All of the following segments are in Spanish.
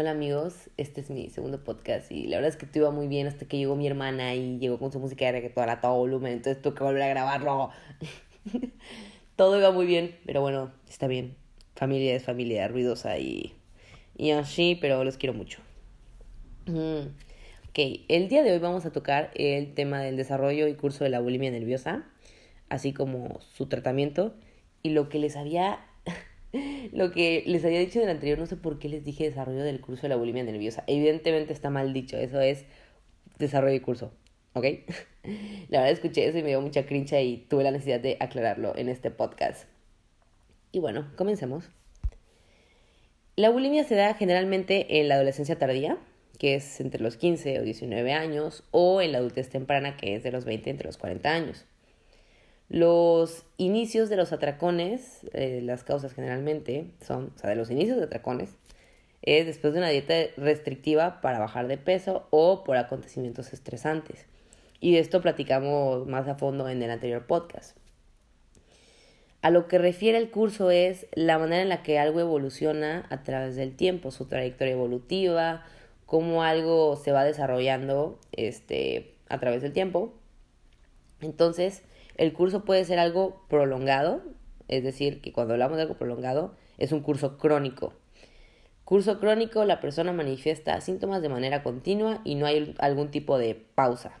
Hola amigos, este es mi segundo podcast y la verdad es que todo iba muy bien hasta que llegó mi hermana y llegó con su música de reggaetón a todo volumen, entonces tuve que volver a grabarlo. todo iba muy bien, pero bueno, está bien. Familia es familia ruidosa y, y así, pero los quiero mucho. Mm, ok, el día de hoy vamos a tocar el tema del desarrollo y curso de la bulimia nerviosa, así como su tratamiento y lo que les había lo que les había dicho en el anterior, no sé por qué les dije desarrollo del curso de la bulimia nerviosa. Evidentemente está mal dicho, eso es desarrollo de curso, ¿ok? La verdad escuché eso y me dio mucha crincha y tuve la necesidad de aclararlo en este podcast. Y bueno, comencemos. La bulimia se da generalmente en la adolescencia tardía, que es entre los 15 o 19 años, o en la adultez temprana, que es de los 20 entre los 40 años. Los inicios de los atracones, eh, las causas generalmente son, o sea, de los inicios de atracones, es después de una dieta restrictiva para bajar de peso o por acontecimientos estresantes. Y de esto platicamos más a fondo en el anterior podcast. A lo que refiere el curso es la manera en la que algo evoluciona a través del tiempo, su trayectoria evolutiva, cómo algo se va desarrollando este, a través del tiempo. Entonces, el curso puede ser algo prolongado, es decir, que cuando hablamos de algo prolongado es un curso crónico. Curso crónico, la persona manifiesta síntomas de manera continua y no hay algún tipo de pausa.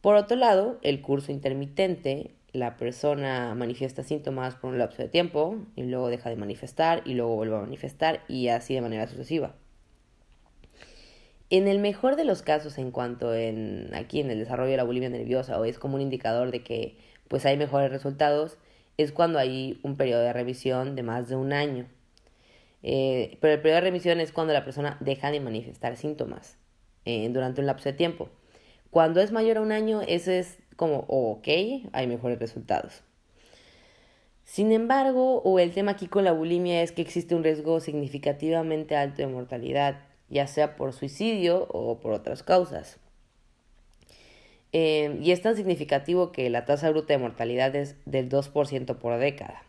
Por otro lado, el curso intermitente, la persona manifiesta síntomas por un lapso de tiempo y luego deja de manifestar y luego vuelve a manifestar y así de manera sucesiva. En el mejor de los casos, en cuanto en aquí en el desarrollo de la bulimia nerviosa, o es como un indicador de que pues hay mejores resultados, es cuando hay un periodo de revisión de más de un año. Eh, pero el periodo de revisión es cuando la persona deja de manifestar síntomas eh, durante un lapso de tiempo. Cuando es mayor a un año, eso es como, ok, hay mejores resultados. Sin embargo, o el tema aquí con la bulimia es que existe un riesgo significativamente alto de mortalidad ya sea por suicidio o por otras causas. Eh, y es tan significativo que la tasa bruta de mortalidad es del 2% por década.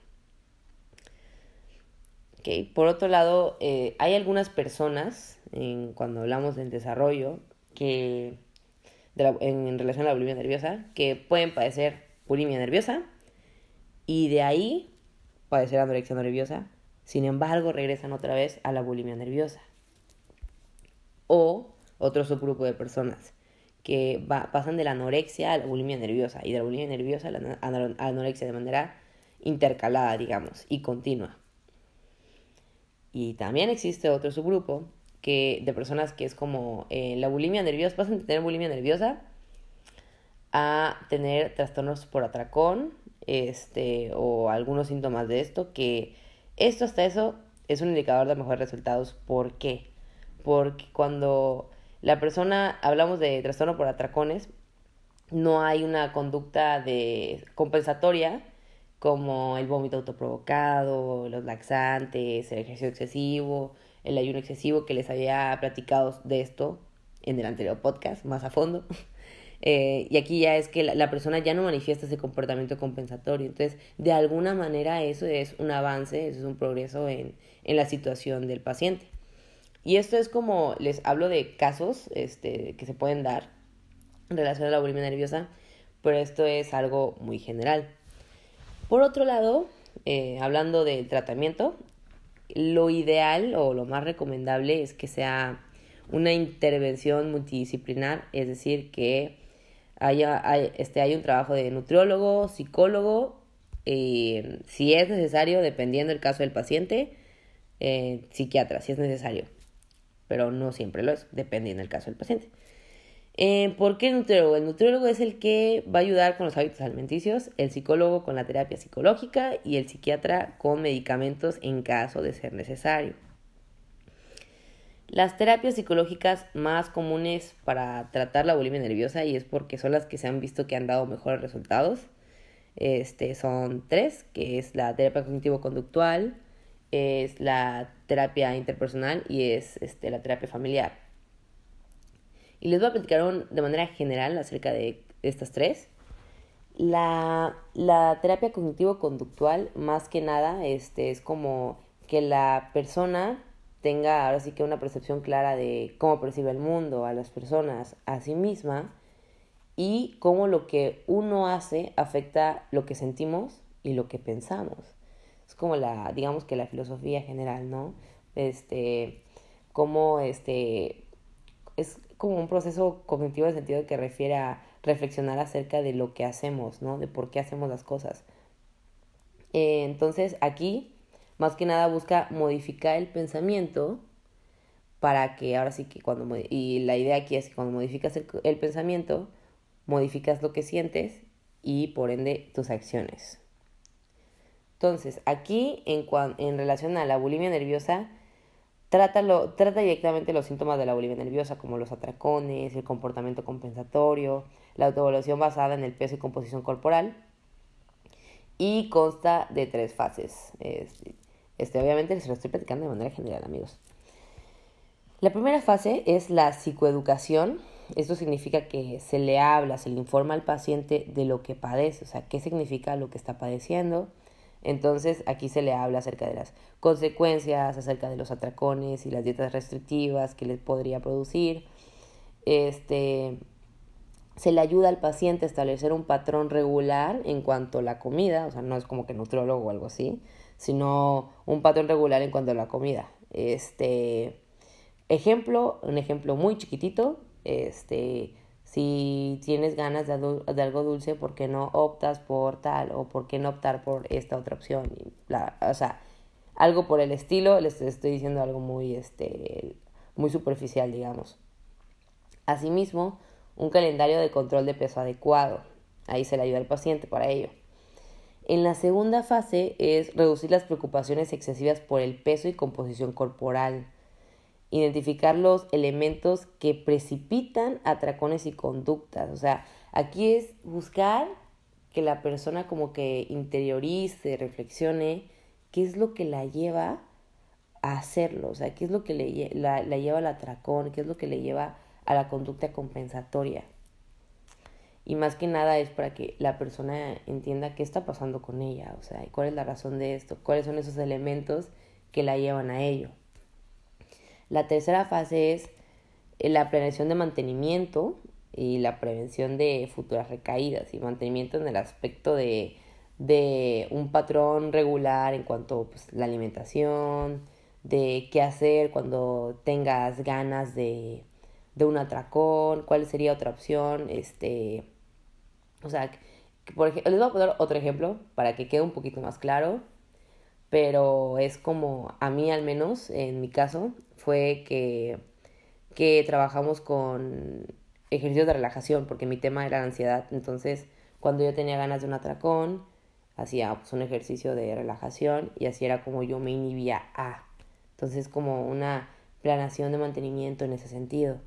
Por otro lado, eh, hay algunas personas, en, cuando hablamos del desarrollo, que en, relación a la bulimia nerviosa, que pueden padecer bulimia nerviosa y de ahí padecer anorexia nerviosa, sin embargo regresan otra vez a la bulimia nerviosa o otro subgrupo de personas que pasan de la anorexia a la bulimia nerviosa y de la bulimia nerviosa a la anorexia de manera intercalada, digamos, y continua. Y también existe otro subgrupo que, de personas que es como eh, la bulimia nerviosa, pasan de tener bulimia nerviosa a tener trastornos por atracón este, o algunos síntomas de esto, que esto hasta eso es un indicador de mejores resultados. ¿Por qué? Porque cuando la persona, hablamos de trastorno por atracones, no hay una conducta de compensatoria como el vómito autoprovocado, los laxantes, el ejercicio excesivo, el ayuno excesivo, que les había platicado de esto en el anterior podcast, más a fondo. Eh, y aquí ya es que la, persona ya no manifiesta ese comportamiento compensatorio. Entonces, de alguna manera eso es un avance, eso es un progreso en, en la situación del paciente. Y esto es como les hablo de casos este, que se pueden dar en relación a la bulimia nerviosa, pero esto es algo muy general. Por otro lado, eh, hablando del tratamiento, lo ideal o lo más recomendable es que sea una intervención multidisciplinar, es decir, que haya, este, un trabajo de nutriólogo, psicólogo, eh, si es necesario, dependiendo del caso del paciente, eh, psiquiatra, si es necesario pero no siempre lo es, dependiendo del caso del paciente. Eh, ¿Por qué el nutriólogo? El nutriólogo es el que va a ayudar con los hábitos alimenticios, el psicólogo con la terapia psicológica y el psiquiatra con medicamentos en caso de ser necesario. Las terapias psicológicas más comunes para tratar la bulimia nerviosa y es porque son las que se han visto que han dado mejores resultados. Este, son tres, que es la terapia cognitivo-conductual, es la terapia interpersonal y es este, la terapia familiar. Y les voy a platicar de manera general acerca de estas tres. La, la terapia cognitivo-conductual, más que nada, este, es como que la persona tenga ahora sí que una percepción clara de cómo percibe el mundo, a las personas, a sí misma y cómo lo que uno hace afecta lo que sentimos y lo que pensamos. Es como la, digamos que la filosofía general, ¿no? Este, como este, es como un proceso cognitivo en el sentido que refiere a reflexionar acerca de lo que hacemos, ¿no? De por qué hacemos las cosas. Eh, entonces, aquí, más que nada, busca modificar el pensamiento para que ahora sí que cuando... Y la idea aquí es que cuando modificas el pensamiento, modificas lo que sientes y por ende tus acciones. Entonces, aquí en, en relación a la bulimia nerviosa, trata, trata directamente los síntomas de la bulimia nerviosa, como los atracones, el comportamiento compensatorio, la autoevaluación basada en el peso y composición corporal, y consta de tres fases. Este, este, obviamente se lo estoy platicando de manera general, amigos. La primera fase es la psicoeducación, esto significa que se le habla, se le informa al paciente de lo que padece, o sea, qué significa lo que está padeciendo. Entonces aquí se le habla acerca de las consecuencias, acerca de los atracones y las dietas restrictivas que les podría producir. Este, se le ayuda al paciente a establecer un patrón regular en cuanto a la comida, o sea, no es como que nutriólogo o algo así, sino un patrón regular en cuanto a la comida. Este, ejemplo, un ejemplo muy chiquitito, este, si tienes ganas de, algo dulce, ¿por qué no optas por tal? ¿O por qué no optar por esta otra opción? o sea, algo por el estilo, les estoy diciendo algo muy, este, muy superficial, digamos. Asimismo, un calendario de control de peso adecuado. Ahí se le ayuda al paciente para ello. En la segunda fase es reducir las preocupaciones excesivas por el peso y composición corporal identificar los elementos que precipitan atracones y conductas. O sea, aquí es buscar que la persona como que interiorice, reflexione qué es lo que la lleva a hacerlo, o sea, qué es lo que le, la, la lleva al atracón, qué es lo que le lleva a la conducta compensatoria. Y más que nada es para que la persona entienda qué está pasando con ella, o sea, cuál es la razón de esto, cuáles son esos elementos que la llevan a ello. La tercera fase es eh, la prevención de mantenimiento y la prevención de futuras recaídas y mantenimiento en el aspecto de, de un patrón regular en cuanto a pues, la alimentación, de qué hacer cuando tengas ganas de, de un atracón, cuál sería otra opción, este, o sea, por ejemplo, les voy a poner otro ejemplo para que quede un poquito más claro, pero es como a mí al menos, en mi caso, fue que, que trabajamos con ejercicios de relajación, porque mi tema era la ansiedad. Entonces, cuando yo tenía ganas de un atracón, hacía pues, un ejercicio de relajación y así era como yo me inhibía a. Entonces, como una planación de mantenimiento en ese sentido.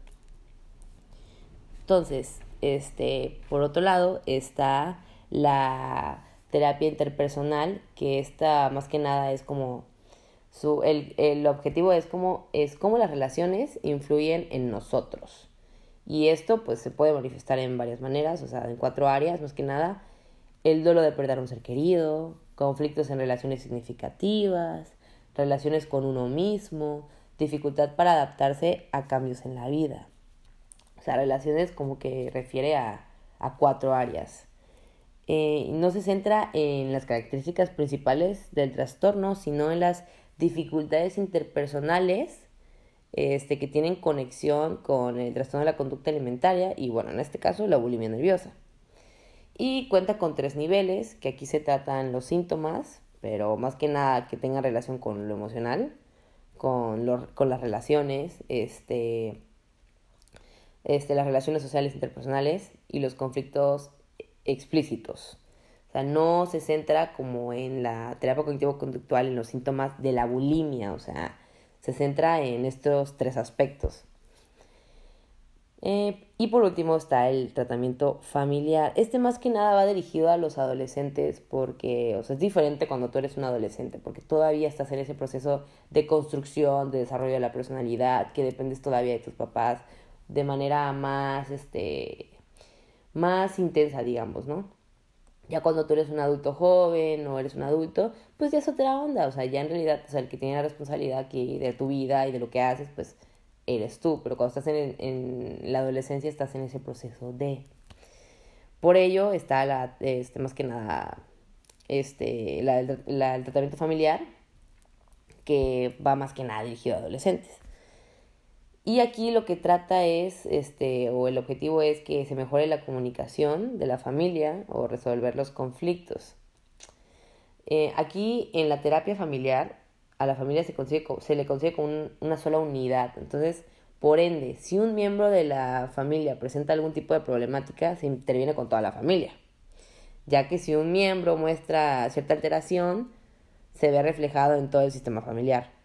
Entonces, este, por otro lado, está la terapia interpersonal, que esta más que nada es como su, el, el objetivo es cómo, es cómo las relaciones influyen en nosotros. Y esto pues se puede manifestar en varias maneras, o sea, en cuatro áreas, más que nada. El dolor de perder a un ser querido, conflictos en relaciones significativas, relaciones con uno mismo, dificultad para adaptarse a cambios en la vida. O sea, relaciones como que refiere a, a cuatro áreas. Eh, no se centra en las características principales del trastorno, sino en las dificultades interpersonales este, que tienen conexión con el trastorno de la conducta alimentaria y bueno, en este caso la bulimia nerviosa. Y cuenta con tres niveles, que aquí se tratan los síntomas, pero más que nada que tengan relación con lo emocional, con, con las relaciones, este, este, las relaciones sociales interpersonales y los conflictos explícitos. O sea, no se centra como en la terapia cognitivo-conductual, en los síntomas de la bulimia, o sea, se centra en estos tres aspectos. Eh, y por último está el tratamiento familiar. Este más que nada va dirigido a los adolescentes porque, o sea, es diferente cuando tú eres un adolescente, porque todavía estás en ese proceso de construcción, de desarrollo de la personalidad, que dependes todavía de tus papás de manera más, este, más intensa, digamos, ¿no? Ya cuando tú eres un adulto joven o eres un adulto, pues ya es otra onda. O sea, ya en realidad, o sea, el que tiene la responsabilidad aquí de tu vida y de lo que haces, pues eres tú. Pero cuando estás en, en la adolescencia, estás en ese proceso de. Por ello está la, este, más que nada, este, la, el tratamiento familiar, que va más que nada dirigido a adolescentes. Y aquí lo que trata es, este, o el objetivo es que se mejore la comunicación de la familia o resolver los conflictos. Eh, aquí en la terapia familiar, a la familia se, consigue, se le consigue con una sola unidad. Entonces, por ende, si un miembro de la familia presenta algún tipo de problemática, se interviene con toda la familia. Ya que si un miembro muestra cierta alteración, se ve reflejado en todo el sistema familiar.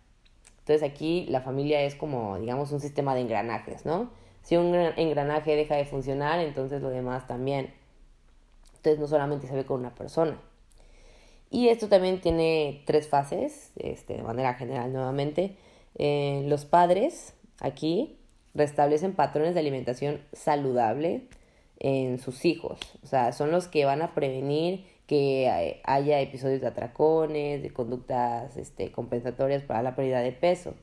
Entonces aquí la familia es como, digamos, un sistema de engranajes, ¿no? Si un engranaje deja de funcionar, entonces lo demás también. Entonces no solamente se ve con una persona. Y esto también tiene tres fases, este, de manera general nuevamente. Eh, los padres aquí restablecen patrones de alimentación saludable en sus hijos. O sea, son los que van a prevenir que haya episodios de atracones, de conductas este, compensatorias para la pérdida de peso.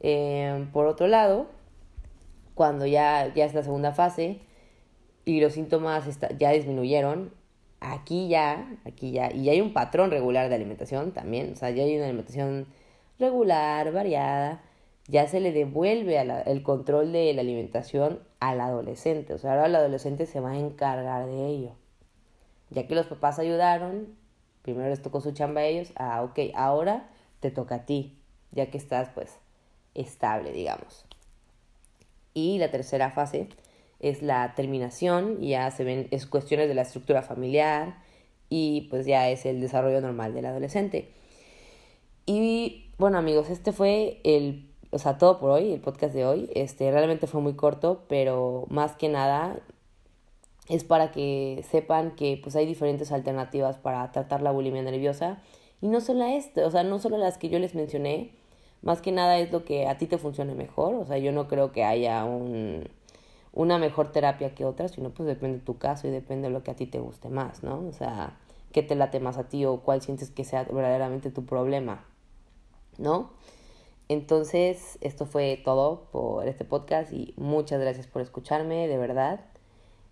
Em, por otro lado, cuando ya, ya es la segunda fase y los síntomas ya disminuyeron, aquí ya, aquí ya, y hay un patrón regular de alimentación también, o sea, ya hay una alimentación regular, variada, ya se le devuelve el control de la alimentación al adolescente, o sea, ahora el adolescente se va a encargar de ello. Ya que los papás ayudaron, primero les tocó su chamba a ellos, ah, ok, ahora te toca a ti, ya que estás pues estable, digamos. Y la tercera fase es la terminación, ya se ven, es cuestiones de la estructura familiar y pues ya es el desarrollo normal del adolescente. Y bueno amigos, este fue el, o sea, todo por hoy, el podcast de hoy. Este realmente fue muy corto, pero más que nada es para que sepan que pues hay diferentes alternativas para tratar la bulimia nerviosa y no solo este, o sea, no solo las que yo les mencioné, más que nada es lo que a ti te funcione mejor, o sea, yo no creo que haya un, una mejor terapia que otra, sino pues depende de tu caso y depende de lo que a ti te guste más, ¿no? O sea, qué te late más a ti o cuál sientes que sea verdaderamente tu problema, ¿no? Entonces, esto fue todo por este podcast y muchas gracias por escucharme, de verdad.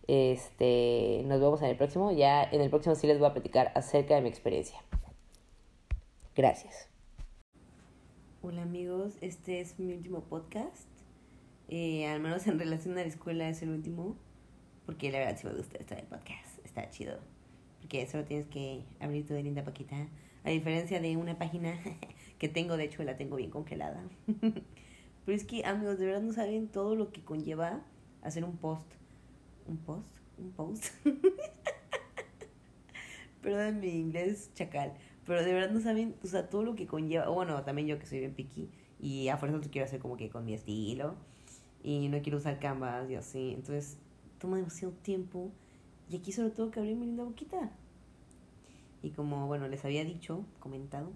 Este, nos vemos en el próximo. Ya en el próximo sí les voy a platicar acerca de mi experiencia. Gracias. Hola amigos, este es mi último podcast. Eh, al menos en relación a la escuela es el último. Porque la verdad sí me gusta esto del podcast. Está chido. Porque solo tienes que abrir tu linda paquita. A diferencia de una página que tengo, de hecho la tengo bien congelada. Pero es que amigos, de verdad no saben todo lo que conlleva hacer un post un post, un post. Perdón mi inglés chacal, pero de verdad no saben, o sea, todo lo que conlleva, bueno, también yo que soy bien piqui y a fuerza lo quiero hacer como que con mi estilo y no quiero usar canvas y así, entonces toma demasiado tiempo y aquí solo tengo que abrir mi linda boquita. Y como, bueno, les había dicho, comentado,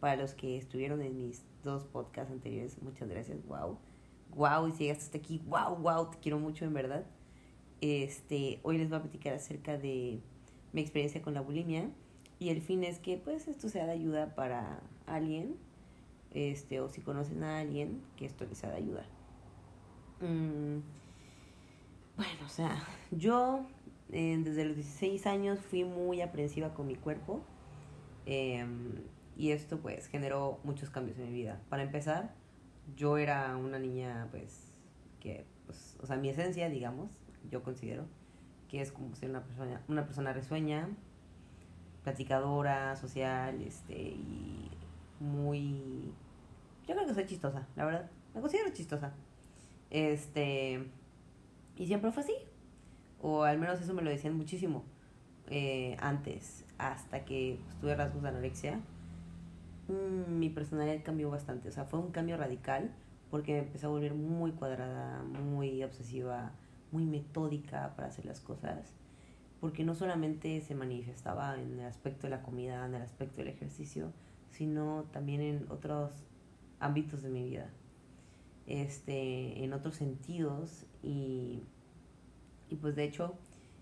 para los que estuvieron en mis dos podcasts anteriores, muchas gracias, wow. Wow, y si llegaste hasta aquí, wow, wow, te quiero mucho en verdad. Este, hoy les voy a platicar acerca de mi experiencia con la bulimia y el fin es que pues esto sea de ayuda para alguien, este, o si conocen a alguien, que esto les sea de ayuda. Mm, bueno, o sea, yo desde los 16 años fui muy aprensiva con mi cuerpo em, y esto pues generó muchos cambios en mi vida. Para empezar, yo era una niña pues que, pues, o sea, mi esencia, digamos, yo considero, que es como ser una persona, una persona risueña, platicadora, social, este, y muy... Yo creo que soy chistosa, la verdad. Me considero chistosa. Este... Y siempre fue así. O al menos eso me lo decían muchísimo eh, antes, hasta que tuve rasgos de anorexia. Mm, mi personalidad cambió bastante. O sea, fue un cambio radical porque me empecé a volver muy cuadrada, muy obsesiva, muy metódica para hacer las cosas, porque no solamente se manifestaba en el aspecto de la comida, en el aspecto del ejercicio, sino también en otros ámbitos de mi vida, este, en otros sentidos y, y pues de hecho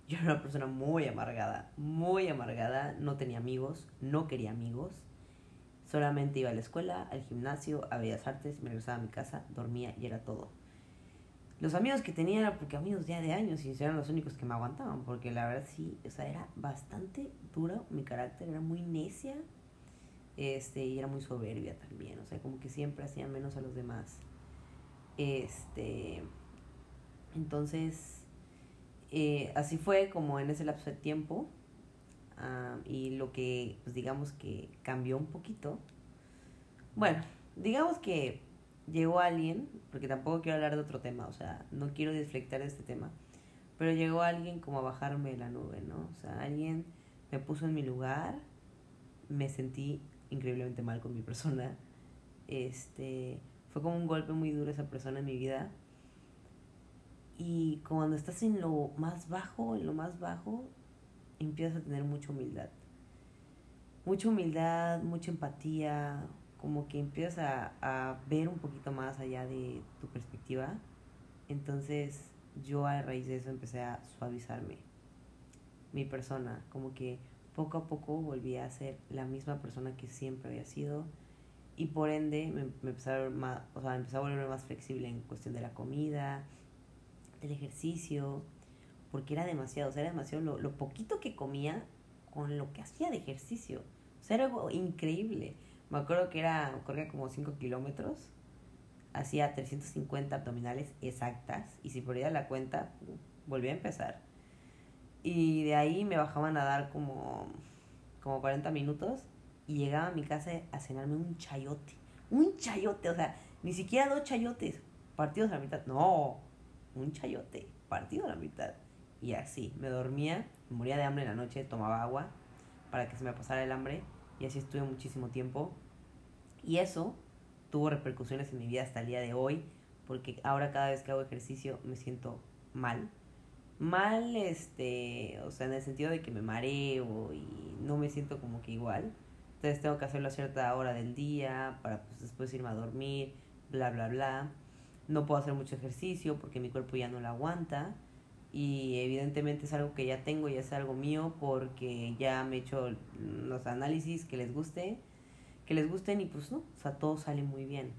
Yo era una persona muy amargada, muy amargada, no tenía amigos, no quería amigos. Solamente iba a la escuela, al gimnasio, a Bellas Artes, me regresaba a mi casa, dormía y era todo. Los amigos que tenía porque amigos ya de años y eran los únicos que me aguantaban, porque la verdad sí, o sea, era bastante duro mi carácter, era muy necia este, y era muy soberbia también, o sea, como que siempre hacía menos a los demás. Este, entonces, eh, así fue como en ese lapso de tiempo, y lo que, pues digamos que cambió un poquito. Bueno, digamos que llegó alguien, porque tampoco quiero hablar de otro tema, o sea, no quiero deflectar este tema, pero llegó alguien como a bajarme de la nube, ¿no? O sea, alguien me puso en mi lugar, me sentí increíblemente mal con mi persona, este, fue como un golpe muy duro esa persona en mi vida. Y cuando estás en lo más bajo, en lo más bajo, empiezas a tener mucha humildad. Mucha humildad, mucha empatía, como que empiezas a, a ver un poquito más allá de tu perspectiva. Entonces yo a raíz de eso empecé a suavizarme mi persona, como que poco a poco volví a ser la misma persona que siempre había sido y por ende me, me empecé, a más, o sea, empecé a volverme más flexible en cuestión de la comida, del ejercicio, porque era demasiado, o sea, era demasiado lo, lo poquito que comía con lo que hacía de ejercicio. O sea, era algo increíble. Me acuerdo que era, corría como 5 kilómetros, hacía 350 abdominales exactas y si ponía la cuenta, volvía a empezar. Y de ahí me bajaban a dar como, como 40 minutos y llegaba a mi casa a cenarme un chayote. Un chayote, o sea, ni siquiera dos chayotes partidos a la mitad. No, un chayote partido a la mitad. Y así, me dormía, moría de hambre en la noche, tomaba agua para que se me pasara el hambre y así estuve muchísimo tiempo. Y eso tuvo repercusiones en mi vida hasta el día de hoy, porque ahora cada vez que hago ejercicio me siento mal. Mal, este, o sea, en el sentido de que me mareo y no me siento como que igual. Entonces tengo que hacerlo a cierta hora del día para pues, después irme a dormir, bla, bla, bla. No puedo hacer mucho ejercicio porque mi cuerpo ya no lo aguanta y evidentemente es algo que ya tengo, ya es algo mío porque ya me he hecho los análisis que les guste, que les gusten y pues no, o sea, todo sale muy bien.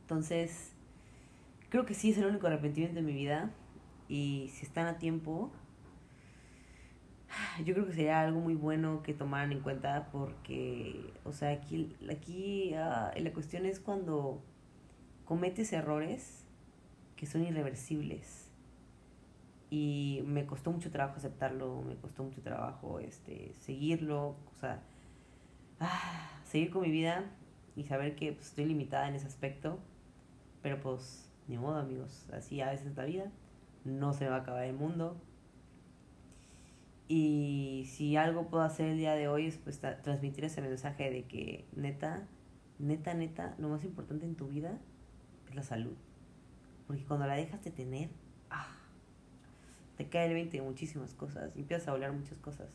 Entonces, creo que sí es el único arrepentimiento de mi vida y si están a tiempo, yo creo que sería algo muy bueno que tomaran en cuenta porque, o sea, aquí, aquí uh, la cuestión es cuando cometes errores que son irreversibles y me costó mucho trabajo aceptarlo, me costó mucho trabajo este, seguirlo, o sea, ah, seguir con mi vida y saber que pues, estoy limitada en ese aspecto, pero pues ni modo amigos, así a veces la vida, no se va a acabar el mundo. Y si algo puedo hacer el día de hoy es pues transmitir ese mensaje de que neta, neta, neta, lo más importante en tu vida es la salud. Porque cuando la dejas de tener, te cae el 20 de muchísimas cosas y empiezas a hablar muchas cosas.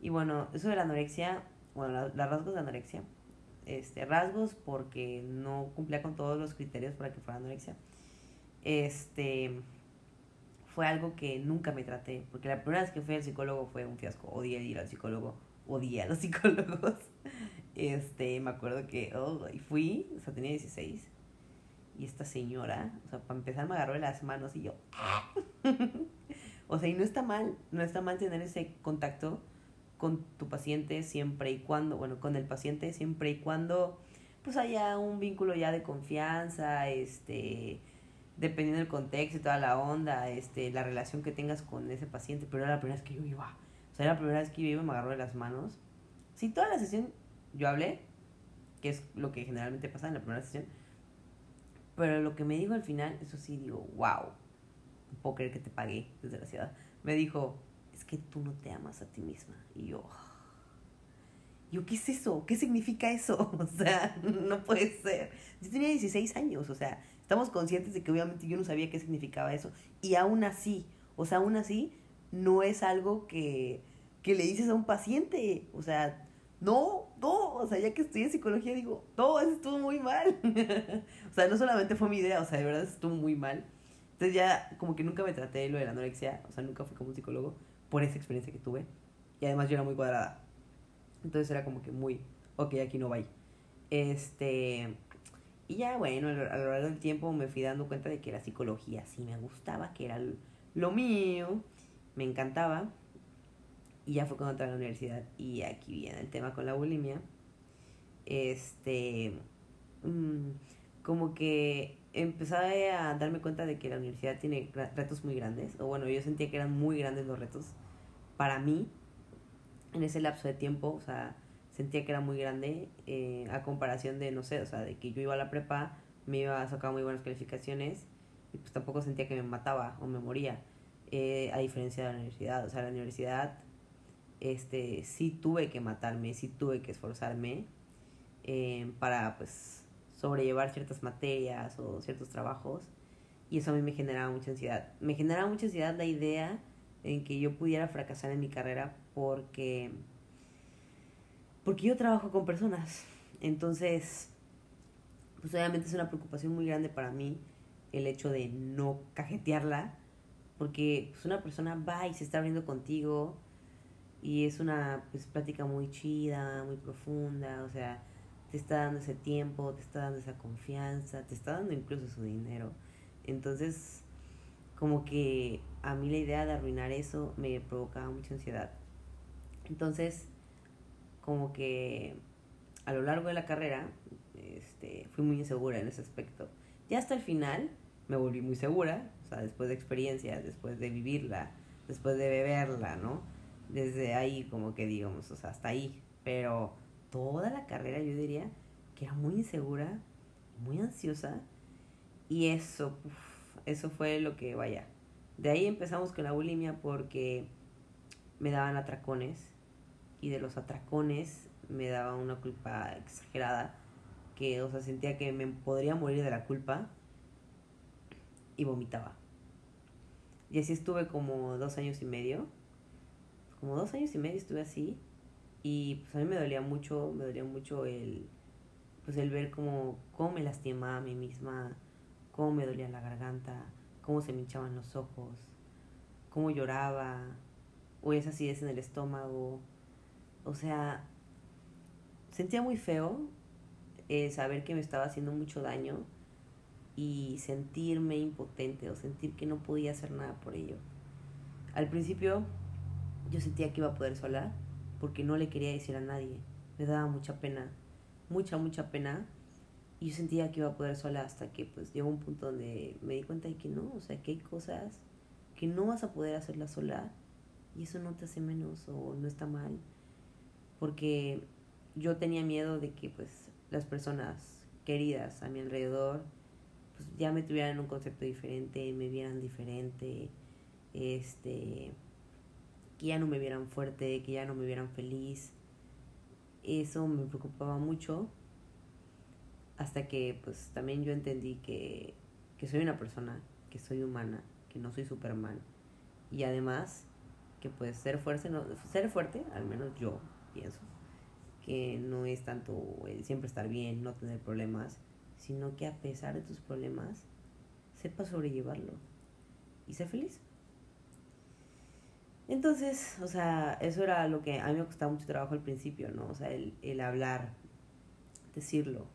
Y bueno, eso de la anorexia, bueno, los rasgos de anorexia, este, rasgos porque no cumplía con todos los criterios para que fuera anorexia, este, fue algo que nunca me traté, porque la primera vez que fui al psicólogo fue un fiasco, odié ir al psicólogo, odié a los psicólogos, este, me acuerdo que, oh, y fui, o sea, tenía 16, y esta señora, o sea, para empezar me agarró de las manos y yo, o sea, y no está mal, no está mal tener ese contacto con tu paciente siempre y cuando, bueno, con el paciente siempre y cuando pues haya un vínculo ya de confianza, este, dependiendo del contexto y toda la onda, este, la relación que tengas con ese paciente, pero era la primera vez que yo iba, o sea, era la primera vez que yo iba me agarró de las manos. Sí, toda la sesión yo hablé, que es lo que generalmente pasa en la primera sesión, pero lo que me dijo al final, eso sí, digo, wow, no puedo creer que te pagué, desgraciada. Me dijo, es que tú no te amas a ti misma. Y yo, yo, ¿qué es eso? ¿Qué significa eso? O sea, no puede ser. Yo tenía 16 años, o sea, estamos conscientes de que obviamente yo no sabía qué significaba eso. Y aún así, o sea, aún así, no es algo que, que le dices a un paciente. O sea, no, no, o sea, ya que estudié psicología digo, no, eso estuvo muy mal. o sea, no solamente fue mi idea, o sea, de verdad estuvo muy mal. Entonces ya como que nunca me traté lo de la anorexia, o sea, nunca fui como un psicólogo por esa experiencia que tuve. Y además yo era muy cuadrada. Entonces era como que muy, ok, aquí no va. Este, y ya bueno, a lo largo del tiempo me fui dando cuenta de que la psicología sí me gustaba, que era lo mío, me encantaba. Y ya fue cuando entré a la universidad y aquí viene el tema con la bulimia. Este, mm, como que empecé a darme cuenta de que la universidad tiene retos muy grandes, o bueno, yo sentía que eran muy grandes los retos para mí en ese lapso de tiempo, o sea, sentía que era muy grande eh, a comparación de, no sé, o sea, de que yo iba a la prepa, me iba a sacar muy buenas calificaciones y pues tampoco sentía que me mataba o me moría, eh, a diferencia de la universidad, o sea, la universidad, este, sí tuve que matarme, sí tuve que esforzarme eh, para, pues, sobrellevar ciertas materias o ciertos trabajos y eso a mí me generaba mucha ansiedad. Me generaba mucha ansiedad la idea en que yo pudiera fracasar en mi carrera porque porque yo trabajo con personas. Entonces, pues obviamente es una preocupación muy grande para mí el hecho de no cajetearla, porque pues una persona va y se está abriendo contigo y es una pues plática muy chida, muy profunda, o sea, te está dando ese tiempo, te está dando esa confianza, te está dando incluso su dinero. Entonces, como que a mí la idea de arruinar eso me provocaba mucha ansiedad. Entonces, como que a lo largo de la carrera este, fui muy insegura en ese aspecto. Ya hasta el final me volví muy segura, o sea, después de experiencias, después de vivirla, después de beberla, ¿no? Desde ahí como que digamos, o sea, hasta ahí. Pero toda la carrera yo diría que era muy insegura, muy ansiosa y eso, eso fue lo que vaya. De ahí empezamos con la bulimia porque me daban atracones y de los atracones me daba una culpa exagerada que, o sea, sentía que me podría morir de la culpa y vomitaba. Y así estuve como dos años y medio. Como dos años y medio estuve así. Y pues a mí me dolía mucho, me dolía mucho el, pues el ver cómo, cómo me lastimaba a mí misma, cómo me dolía la garganta, cómo se me hinchaban los ojos, cómo lloraba, o esa acidez en el estómago, o sea, sentía muy feo eh, saber que me estaba haciendo mucho daño y sentirme impotente o sentir que no podía hacer nada por ello. Al principio yo sentía que iba a poder sola porque no le quería decir a nadie. Me daba mucha pena, mucha, mucha pena. Y yo sentía que iba a poder sola hasta que pues llegó un punto donde me di cuenta de que no, o sea, que hay cosas que no vas a poder hacerla sola y eso no te hace menos o no está mal porque yo tenía miedo de que pues las personas queridas a mi alrededor pues ya me tuvieran un concepto diferente, me vieran diferente, este ya no me vieran fuerte, que ya no me vieran feliz. Eso me preocupaba mucho hasta que pues también yo entendí que, que soy una persona, que soy humana, que no soy Superman y además que pues ser fuerte, no, ser fuerte, al menos yo pienso que no es tanto siempre estar bien, no tener problemas, sino que a pesar de tus problemas, sepas sobrellevarlo y ser feliz. Entonces, o sea, eso era lo que a mí me costaba mucho trabajo al principio, ¿no? O sea, el, el hablar, decirlo,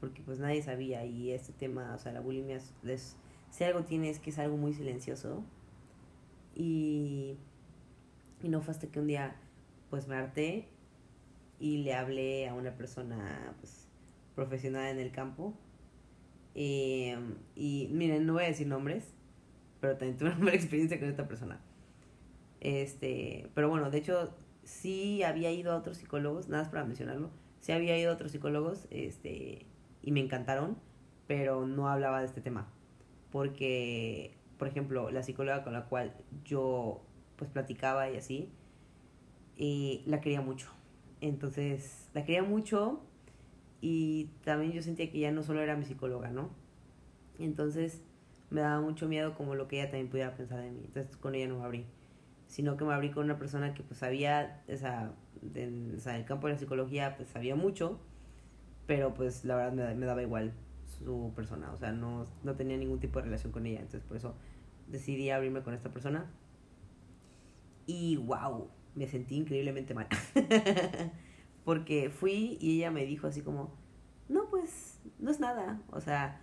porque pues nadie sabía y este tema, o sea, la bulimia, es, si algo tiene es que es algo muy silencioso y, y no fue hasta que un día pues me harté y le hablé a una persona pues, profesional en el campo. Em, y miren, no voy a decir nombres, pero también tuve una mala experiencia con esta persona. Este, pero bueno, de hecho, sí había ido a otros psicólogos, nada más para mencionarlo, sí había ido a otros psicólogos, este, y me encantaron, pero no hablaba de este tema. Porque, por ejemplo, la psicóloga con la cual yo pues platicaba y así, y la quería mucho. Entonces, la quería mucho y también yo sentía que ya no solo era mi psicóloga, ¿no? Entonces, me daba mucho miedo como lo que ella también pudiera pensar de mí. Entonces, con ella no me abrí, sino que me abrí con una persona que pues sabía, o sea, en, el campo de la psicología pues sabía mucho, pero pues la verdad me, me daba igual su persona, o sea, no, no tenía ningún tipo de relación con ella, entonces por eso decidí abrirme con esta persona. Y wow, me sentí increíblemente mal. Porque fui y ella me dijo así como, no, pues, no es nada, o sea,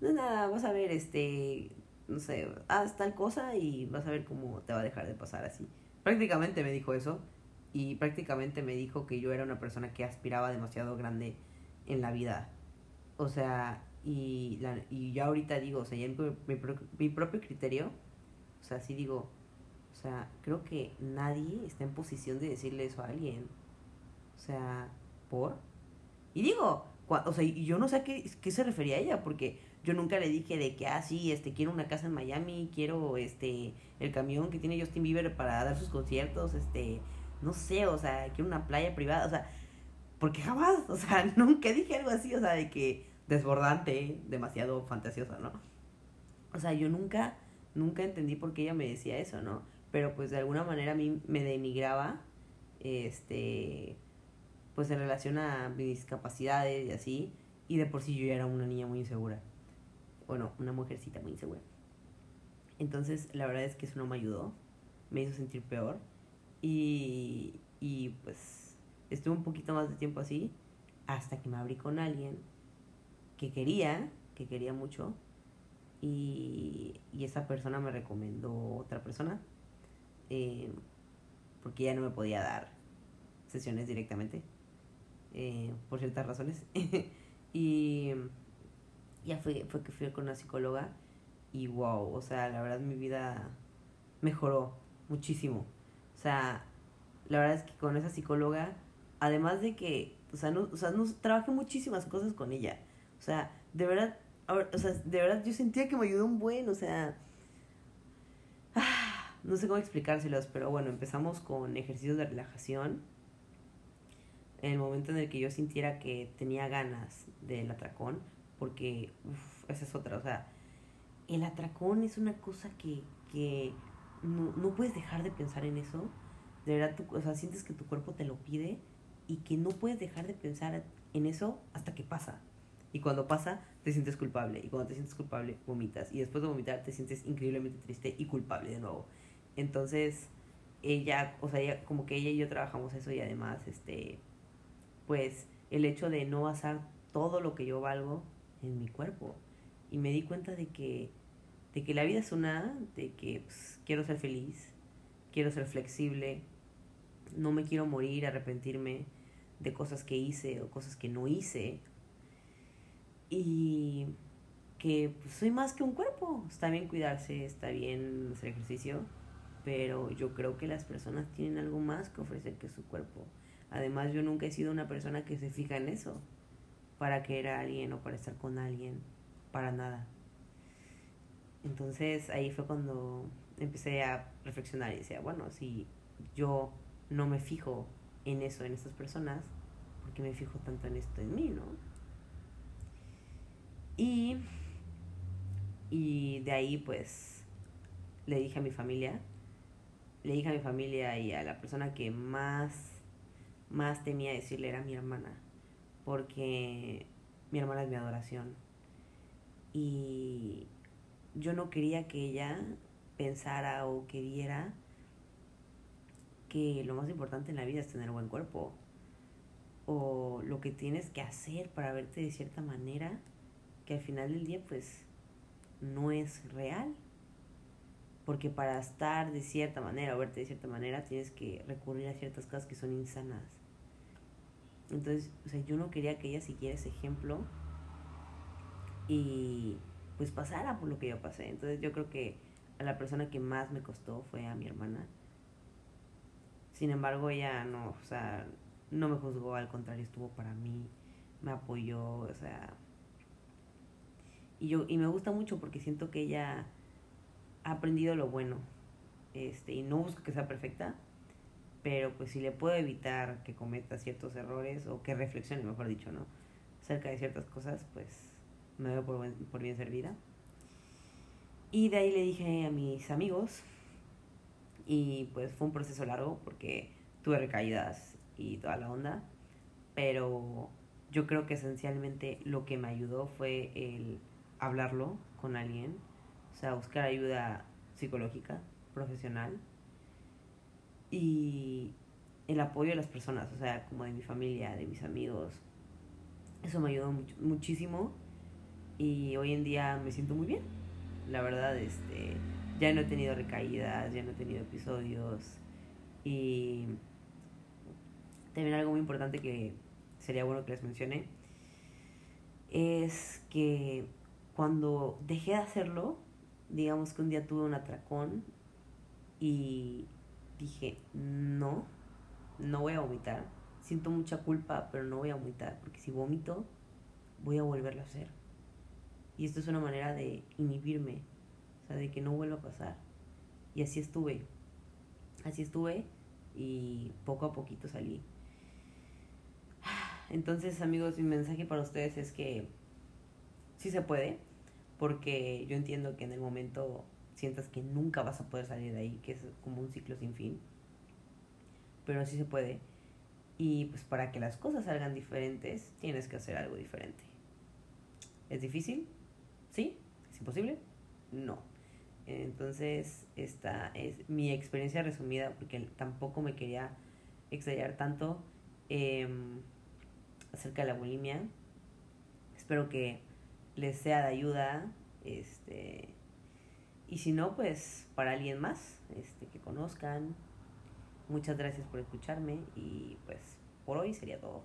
no es nada, vas a ver, este, no sé, haz tal cosa y vas a ver cómo te va a dejar de pasar así. Prácticamente me dijo eso y prácticamente me dijo que yo era una persona que aspiraba demasiado grande en la vida. O sea, y, la, y yo ahorita digo, o sea, ya mi, mi propio criterio, o sea, sí digo, o sea, creo que nadie está en posición de decirle eso a alguien. O sea, ¿por? Y digo, o sea, y yo no sé a qué, qué se refería a ella, porque yo nunca le dije de que, ah, sí, este, quiero una casa en Miami, quiero, este, el camión que tiene Justin Bieber para dar sus conciertos, este, no sé, o sea, quiero una playa privada, o sea, porque jamás, o sea, nunca dije algo así, o sea, de que desbordante, demasiado fantasiosa, ¿no? O sea, yo nunca, nunca entendí por qué ella me decía eso, ¿no? Pero pues de alguna manera a mí me denigraba, este, pues en relación a mis capacidades y así, y de por sí yo ya era una niña muy insegura. Bueno, una mujercita muy insegura. Entonces, la verdad es que eso no me ayudó, me hizo sentir peor, y, y pues estuve un poquito más de tiempo así, hasta que me abrí con alguien que quería, que quería mucho, y, y esa persona me recomendó otra persona, eh, porque ya no me podía dar sesiones directamente, eh, por ciertas razones. y ya fue, fue que fui con una psicóloga y wow, o sea, la verdad mi vida mejoró muchísimo. O sea, la verdad es que con esa psicóloga, además de que, o sea, no, o sea, no, trabajé muchísimas cosas con ella. O sea, de verdad, o sea, de verdad yo sentía que me ayudó un buen, o sea, no sé cómo explicárselos, pero bueno, empezamos con ejercicios de relajación. En el momento en el que yo sintiera que tenía ganas del atracón, porque, uff, esa es otra, o sea, el atracón es una cosa que, que no, no puedes dejar de pensar en eso. De verdad, tú, o sea, sientes que tu cuerpo te lo pide y que no puedes dejar de pensar en eso hasta que pasa. Y cuando pasa, te sientes culpable. Y cuando te sientes culpable, vomitas. Y después de vomitar, te sientes increíblemente triste y culpable de nuevo. Entonces, ella, o sea, ella, como que ella y yo trabajamos eso y además, este, pues, el hecho de no basar todo lo que yo valgo en mi cuerpo. Y me di cuenta de que, de que la vida es una, de que pues, quiero ser feliz, quiero ser flexible, no me quiero morir, arrepentirme de cosas que hice o cosas que no hice y que pues, soy más que un cuerpo. Está bien cuidarse, está bien hacer ejercicio, pero yo creo que las personas tienen algo más que ofrecer que su cuerpo. Además, yo nunca he sido una persona que se fija en eso, para querer a alguien o para estar con alguien, para nada. Entonces ahí fue cuando empecé a reflexionar y decía, bueno, si yo no me fijo en eso, en estas personas, ¿por qué me fijo tanto en esto en mí, no? Y, y de ahí pues le dije a mi familia, le dije a mi familia y a la persona que más, más temía decirle era mi hermana, porque mi hermana es mi adoración. Y yo no quería que ella pensara o que viera que lo más importante en la vida es tener buen cuerpo. O lo que tienes que hacer para verte de cierta manera que al final del día pues no es real. Porque para estar de cierta manera o verte de cierta manera tienes que recurrir a ciertas cosas que son insanas. Entonces, o sea, yo no quería que ella siguiera ese ejemplo y pues pasara por lo que yo pasé. Entonces yo creo que a la persona que más me costó fue a mi hermana. Sin embargo, ella no, o sea, no me juzgó, al contrario, estuvo para mí, me apoyó, o sea, y yo y me gusta mucho porque siento que ella ha aprendido lo bueno este y no busco que sea perfecta pero pues si le puedo evitar que cometa ciertos errores o que reflexione mejor dicho no acerca de ciertas cosas pues me veo por, por bien servida. Y de ahí le dije a mis amigos y pues fue un proceso largo porque tuve recaídas y toda la onda pero yo creo que esencialmente lo que me ayudó fue el hablarlo con alguien, o sea, buscar ayuda psicológica, profesional y el apoyo de las personas, o sea, como de mi familia, de mis amigos. Eso me ayudó muchísimo y hoy en día me siento muy bien. La verdad, este, ya no he tenido recaídas, ya no he tenido episodios y también algo muy importante que sería bueno que les mencione es que cuando dejé de hacerlo, digamos que un día tuve un atracón y dije, no, no voy a vomitar. Siento mucha culpa, pero no voy a vomitar, porque si vomito, voy a volverlo a hacer. Y esto es una manera de inhibirme, o sea, de que no vuelva a pasar. Y así estuve. Así estuve y poco a poquito salí. Entonces, amigos, mi mensaje para ustedes es que sí se puede, porque yo entiendo que en el momento sientas que nunca vas a poder salir de ahí, que es como un ciclo sin fin, pero sí se puede. Y pues para que las cosas salgan diferentes, tienes que hacer algo diferente. ¿Es difícil? ¿Sí? ¿Es imposible? No. Entonces, esta es mi experiencia resumida, porque tampoco me quería extrañar tanto em, acerca de la bulimia. Espero que les sea de ayuda. Este, y si no, pues para alguien más este, que conozcan. Muchas gracias por escucharme y pues por hoy sería todo.